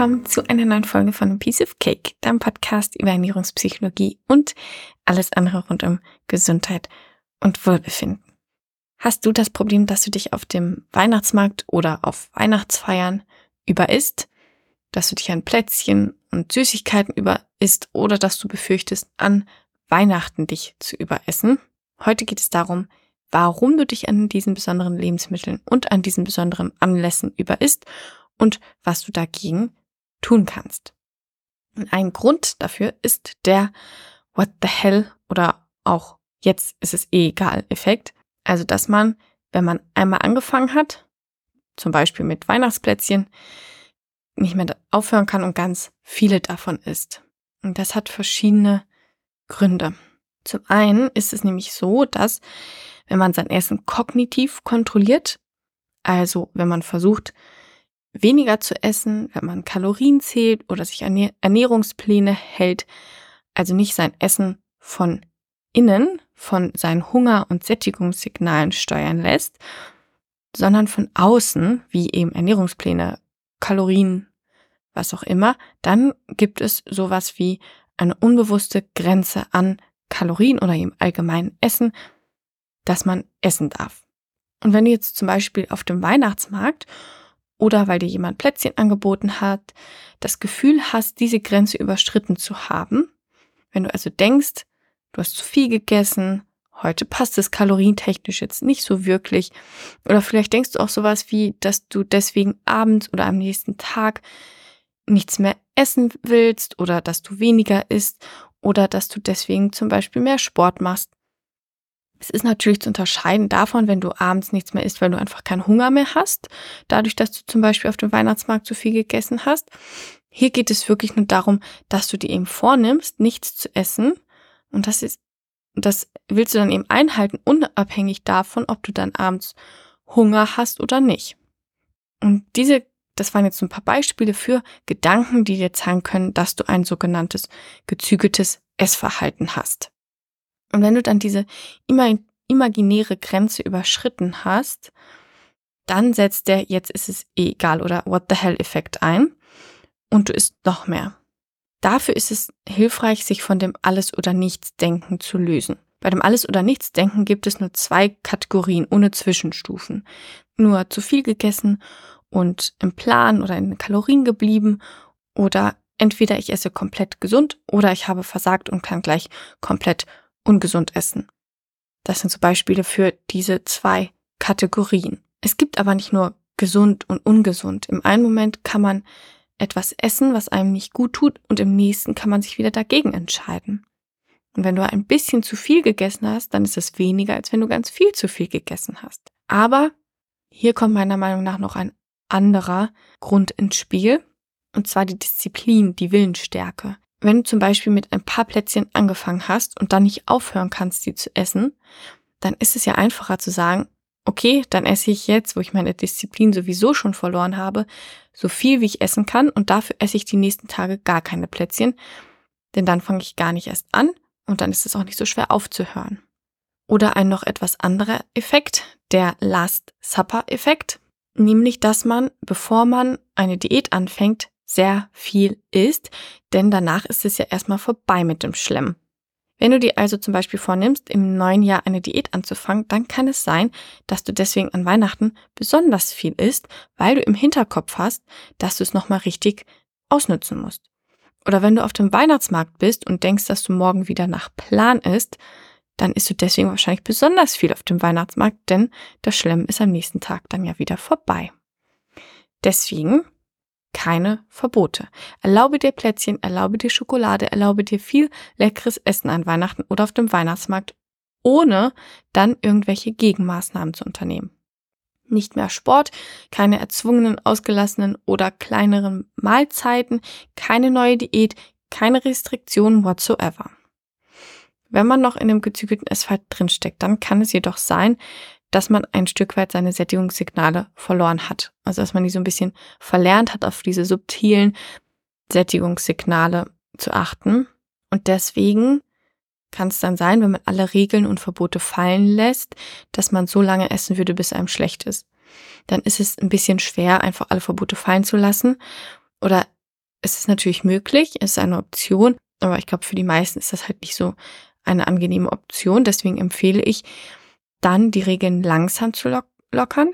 Willkommen zu einer neuen Folge von Piece of Cake, deinem Podcast über Ernährungspsychologie und alles andere rund um Gesundheit und Wohlbefinden. Hast du das Problem, dass du dich auf dem Weihnachtsmarkt oder auf Weihnachtsfeiern überisst, dass du dich an Plätzchen und Süßigkeiten überisst oder dass du befürchtest, an Weihnachten dich zu überessen? Heute geht es darum, warum du dich an diesen besonderen Lebensmitteln und an diesen besonderen Anlässen überisst und was du dagegen tun kannst. Und ein Grund dafür ist der What the hell oder auch jetzt ist es eh egal Effekt. Also, dass man, wenn man einmal angefangen hat, zum Beispiel mit Weihnachtsplätzchen, nicht mehr aufhören kann und ganz viele davon isst. Und das hat verschiedene Gründe. Zum einen ist es nämlich so, dass wenn man sein Essen kognitiv kontrolliert, also wenn man versucht, weniger zu essen, wenn man Kalorien zählt oder sich Ernährungspläne hält, also nicht sein Essen von innen, von seinen Hunger- und Sättigungssignalen steuern lässt, sondern von außen, wie eben Ernährungspläne, Kalorien, was auch immer, dann gibt es sowas wie eine unbewusste Grenze an Kalorien oder im allgemeinen Essen, dass man essen darf. Und wenn du jetzt zum Beispiel auf dem Weihnachtsmarkt oder weil dir jemand Plätzchen angeboten hat, das Gefühl hast, diese Grenze überschritten zu haben, wenn du also denkst, du hast zu viel gegessen, heute passt es kalorientechnisch jetzt nicht so wirklich, oder vielleicht denkst du auch sowas wie, dass du deswegen abends oder am nächsten Tag nichts mehr essen willst oder dass du weniger isst oder dass du deswegen zum Beispiel mehr Sport machst, es ist natürlich zu unterscheiden davon, wenn du abends nichts mehr isst, weil du einfach keinen Hunger mehr hast, dadurch, dass du zum Beispiel auf dem Weihnachtsmarkt zu viel gegessen hast. Hier geht es wirklich nur darum, dass du dir eben vornimmst, nichts zu essen. Und das ist, das willst du dann eben einhalten, unabhängig davon, ob du dann abends Hunger hast oder nicht. Und diese, das waren jetzt ein paar Beispiele für Gedanken, die dir zeigen können, dass du ein sogenanntes gezügeltes Essverhalten hast. Und wenn du dann diese imaginäre Grenze überschritten hast, dann setzt der jetzt ist es eh egal oder what the hell Effekt ein und du isst noch mehr. Dafür ist es hilfreich, sich von dem Alles- oder Nichts-Denken zu lösen. Bei dem Alles- oder Nichts-Denken gibt es nur zwei Kategorien ohne Zwischenstufen. Nur zu viel gegessen und im Plan oder in Kalorien geblieben oder entweder ich esse komplett gesund oder ich habe versagt und kann gleich komplett ungesund essen. Das sind so Beispiele für diese zwei Kategorien. Es gibt aber nicht nur gesund und ungesund. Im einen Moment kann man etwas essen, was einem nicht gut tut, und im nächsten kann man sich wieder dagegen entscheiden. Und wenn du ein bisschen zu viel gegessen hast, dann ist es weniger, als wenn du ganz viel zu viel gegessen hast. Aber hier kommt meiner Meinung nach noch ein anderer Grund ins Spiel, und zwar die Disziplin, die Willensstärke wenn du zum Beispiel mit ein paar Plätzchen angefangen hast und dann nicht aufhören kannst, die zu essen, dann ist es ja einfacher zu sagen, okay, dann esse ich jetzt, wo ich meine Disziplin sowieso schon verloren habe, so viel wie ich essen kann und dafür esse ich die nächsten Tage gar keine Plätzchen, denn dann fange ich gar nicht erst an und dann ist es auch nicht so schwer aufzuhören. Oder ein noch etwas anderer Effekt, der Last Supper Effekt, nämlich dass man, bevor man eine Diät anfängt, sehr viel isst, denn danach ist es ja erstmal vorbei mit dem Schlemm. Wenn du dir also zum Beispiel vornimmst, im neuen Jahr eine Diät anzufangen, dann kann es sein, dass du deswegen an Weihnachten besonders viel isst, weil du im Hinterkopf hast, dass du es nochmal richtig ausnutzen musst. Oder wenn du auf dem Weihnachtsmarkt bist und denkst, dass du morgen wieder nach Plan isst, dann isst du deswegen wahrscheinlich besonders viel auf dem Weihnachtsmarkt, denn das Schlemm ist am nächsten Tag dann ja wieder vorbei. Deswegen keine Verbote. Erlaube dir Plätzchen, erlaube dir Schokolade, erlaube dir viel leckeres Essen an Weihnachten oder auf dem Weihnachtsmarkt, ohne dann irgendwelche Gegenmaßnahmen zu unternehmen. Nicht mehr Sport, keine erzwungenen, ausgelassenen oder kleineren Mahlzeiten, keine neue Diät, keine Restriktionen whatsoever. Wenn man noch in dem gezügelten Essverhalten drinsteckt, dann kann es jedoch sein, dass man ein Stück weit seine Sättigungssignale verloren hat. Also dass man die so ein bisschen verlernt hat, auf diese subtilen Sättigungssignale zu achten. Und deswegen kann es dann sein, wenn man alle Regeln und Verbote fallen lässt, dass man so lange essen würde, bis einem schlecht ist. Dann ist es ein bisschen schwer, einfach alle Verbote fallen zu lassen. Oder es ist natürlich möglich, es ist eine Option, aber ich glaube, für die meisten ist das halt nicht so eine angenehme Option. Deswegen empfehle ich dann, die Regeln langsam zu lock lockern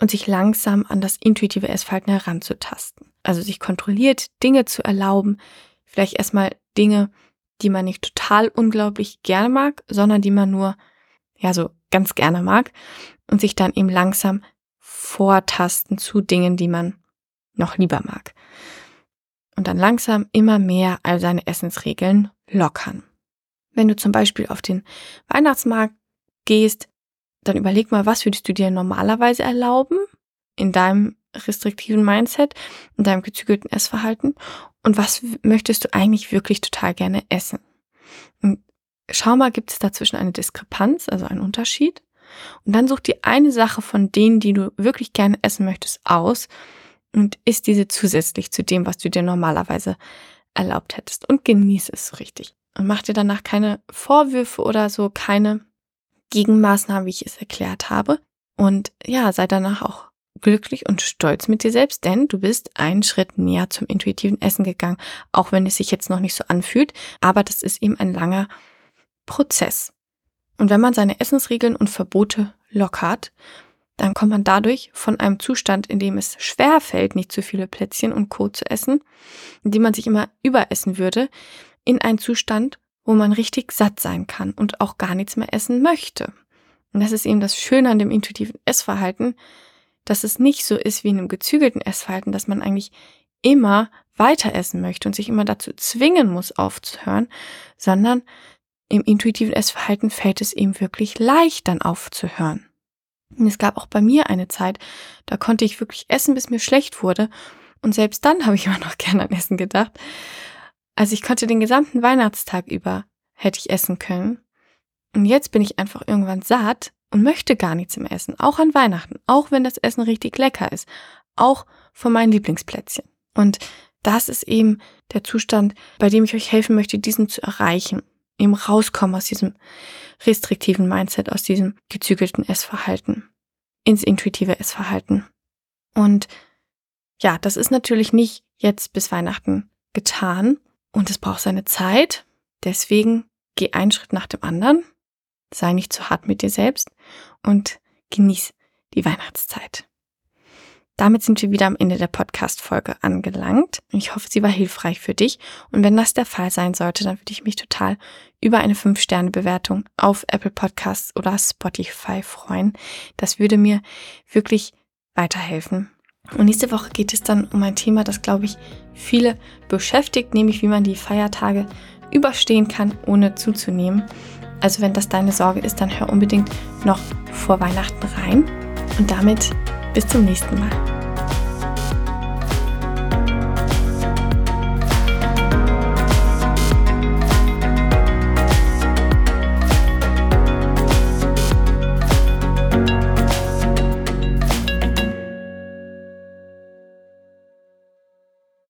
und sich langsam an das intuitive Essverhalten heranzutasten. Also sich kontrolliert Dinge zu erlauben, vielleicht erstmal Dinge, die man nicht total unglaublich gerne mag, sondern die man nur, ja, so ganz gerne mag und sich dann eben langsam vortasten zu Dingen, die man noch lieber mag. Und dann langsam immer mehr all seine Essensregeln lockern. Wenn du zum Beispiel auf den Weihnachtsmarkt gehst, dann überleg mal, was würdest du dir normalerweise erlauben in deinem restriktiven Mindset, in deinem gezügelten Essverhalten und was möchtest du eigentlich wirklich total gerne essen. Und schau mal, gibt es dazwischen eine Diskrepanz, also einen Unterschied? Und dann such dir eine Sache von denen, die du wirklich gerne essen möchtest, aus und isst diese zusätzlich zu dem, was du dir normalerweise erlaubt hättest und genieß es so richtig. Und mach dir danach keine Vorwürfe oder so, keine Gegenmaßnahmen, wie ich es erklärt habe. Und ja, sei danach auch glücklich und stolz mit dir selbst, denn du bist einen Schritt näher zum intuitiven Essen gegangen, auch wenn es sich jetzt noch nicht so anfühlt. Aber das ist eben ein langer Prozess. Und wenn man seine Essensregeln und Verbote lockert, dann kommt man dadurch von einem Zustand, in dem es schwer fällt, nicht zu viele Plätzchen und Co. zu essen, in dem man sich immer überessen würde, in einen Zustand, wo man richtig satt sein kann und auch gar nichts mehr essen möchte. Und das ist eben das Schöne an dem intuitiven Essverhalten, dass es nicht so ist wie in einem gezügelten Essverhalten, dass man eigentlich immer weiter essen möchte und sich immer dazu zwingen muss, aufzuhören, sondern im intuitiven Essverhalten fällt es eben wirklich leicht, dann aufzuhören. Und es gab auch bei mir eine Zeit, da konnte ich wirklich essen, bis mir schlecht wurde. Und selbst dann habe ich immer noch gerne an Essen gedacht. Also ich konnte den gesamten Weihnachtstag über hätte ich essen können. Und jetzt bin ich einfach irgendwann satt und möchte gar nichts im Essen. Auch an Weihnachten. Auch wenn das Essen richtig lecker ist. Auch von meinen Lieblingsplätzchen. Und das ist eben der Zustand, bei dem ich euch helfen möchte, diesen zu erreichen. Eben rauskommen aus diesem restriktiven Mindset, aus diesem gezügelten Essverhalten. Ins intuitive Essverhalten. Und ja, das ist natürlich nicht jetzt bis Weihnachten getan. Und es braucht seine Zeit. Deswegen geh einen Schritt nach dem anderen. Sei nicht zu hart mit dir selbst und genieß die Weihnachtszeit. Damit sind wir wieder am Ende der Podcast-Folge angelangt. Ich hoffe, sie war hilfreich für dich. Und wenn das der Fall sein sollte, dann würde ich mich total über eine 5-Sterne-Bewertung auf Apple Podcasts oder Spotify freuen. Das würde mir wirklich weiterhelfen. Und nächste Woche geht es dann um ein Thema, das, glaube ich, viele beschäftigt, nämlich wie man die Feiertage überstehen kann, ohne zuzunehmen. Also wenn das deine Sorge ist, dann hör unbedingt noch vor Weihnachten rein. Und damit bis zum nächsten Mal.